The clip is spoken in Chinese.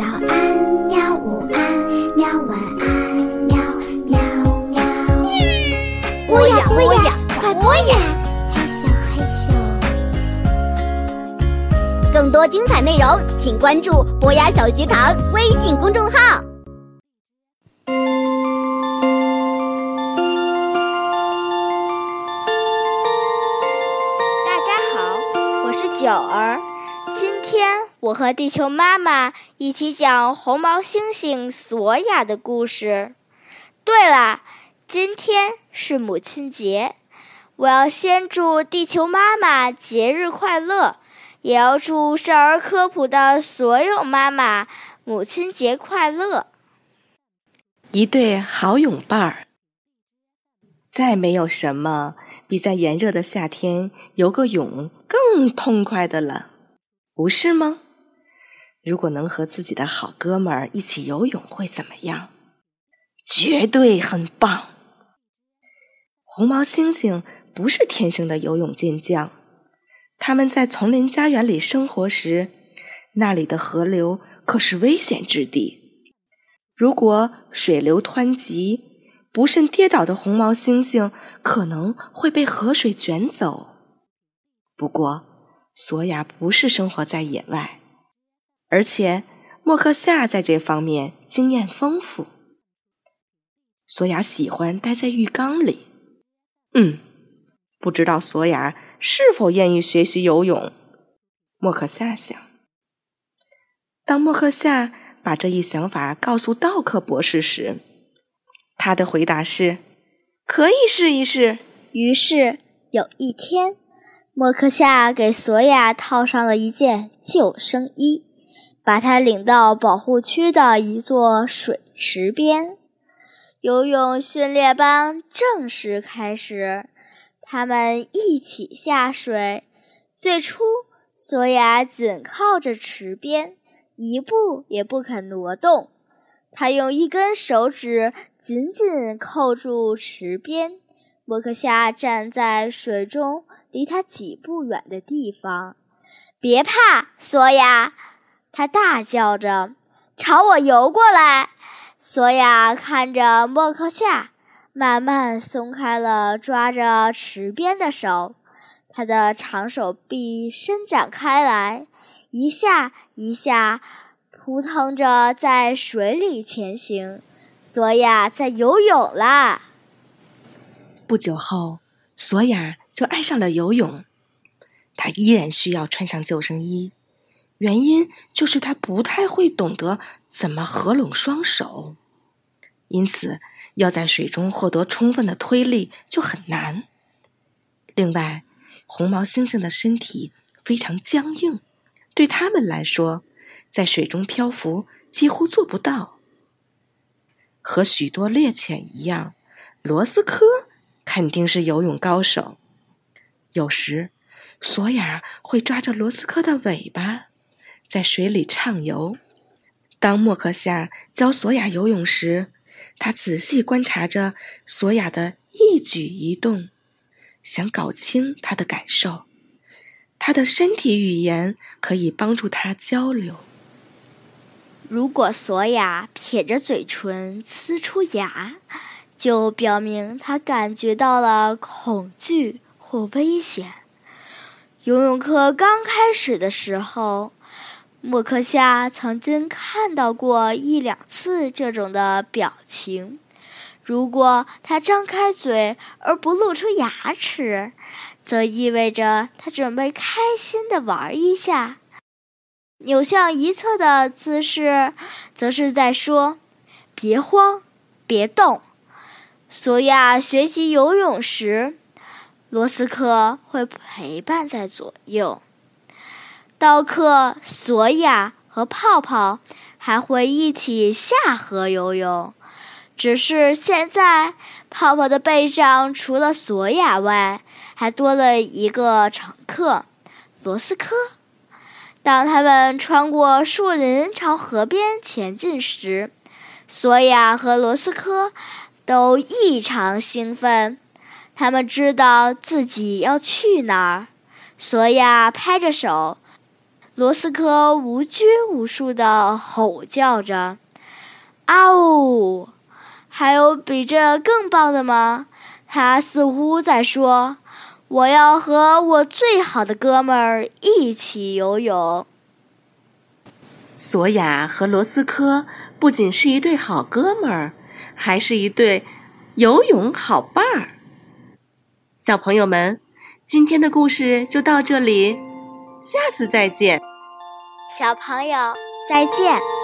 早安，喵！午安，喵！晚安，喵喵喵。播呀播呀，快播呀！嘿咻嘿咻。更多精彩内容，请关注“博雅小学堂”微信公众号。大家好，我是九儿。今天我和地球妈妈一起讲红毛猩猩索亚的故事。对了，今天是母亲节，我要先祝地球妈妈节日快乐，也要祝少儿科普的所有妈妈母亲节快乐。一对好泳伴儿，再没有什么比在炎热的夏天游个泳更痛快的了。不是吗？如果能和自己的好哥们儿一起游泳，会怎么样？绝对很棒！红毛猩猩不是天生的游泳健将，他们在丛林家园里生活时，那里的河流可是危险之地。如果水流湍急，不慎跌倒的红毛猩猩可能会被河水卷走。不过，索亚不是生活在野外，而且莫克夏在这方面经验丰富。索亚喜欢待在浴缸里。嗯，不知道索亚是否愿意学习游泳？莫克夏想。当莫克夏把这一想法告诉道克博士时，他的回答是：“可以试一试。”于是有一天。莫克夏给索亚套上了一件救生衣，把他领到保护区的一座水池边。游泳训练班正式开始，他们一起下水。最初，索亚紧靠着池边，一步也不肯挪动。他用一根手指紧紧扣住池边。莫克夏站在水中。离他几步远的地方，别怕，索亚！他大叫着，朝我游过来。索亚看着莫克夏，慢慢松开了抓着池边的手，他的长手臂伸展开来，一下一下扑腾着在水里前行。索亚在游泳啦！不久后，索亚。就爱上了游泳，他依然需要穿上救生衣，原因就是他不太会懂得怎么合拢双手，因此要在水中获得充分的推力就很难。另外，红毛猩猩的身体非常僵硬，对他们来说，在水中漂浮几乎做不到。和许多猎犬一样，罗斯科肯定是游泳高手。有时，索亚会抓着罗斯科的尾巴，在水里畅游。当莫克夏教索亚游泳时，他仔细观察着索亚的一举一动，想搞清他的感受。他的身体语言可以帮助他交流。如果索亚撇着嘴唇呲出牙，就表明他感觉到了恐惧。或危险。游泳课刚开始的时候，莫克夏曾经看到过一两次这种的表情。如果他张开嘴而不露出牙齿，则意味着他准备开心的玩一下；扭向一侧的姿势，则是在说：“别慌，别动。”索亚学习游泳时。罗斯科会陪伴在左右，刀客、索亚和泡泡还会一起下河游泳。只是现在，泡泡的背上除了索亚外，还多了一个乘客——罗斯科。当他们穿过树林朝河边前进时，索亚和罗斯科都异常兴奋。他们知道自己要去哪儿，索亚拍着手，罗斯科无拘无束地吼叫着：“啊呜！”还有比这更棒的吗？他似乎在说：“我要和我最好的哥们儿一起游泳。”索亚和罗斯科不仅是一对好哥们儿，还是一对游泳好伴儿。小朋友们，今天的故事就到这里，下次再见。小朋友，再见。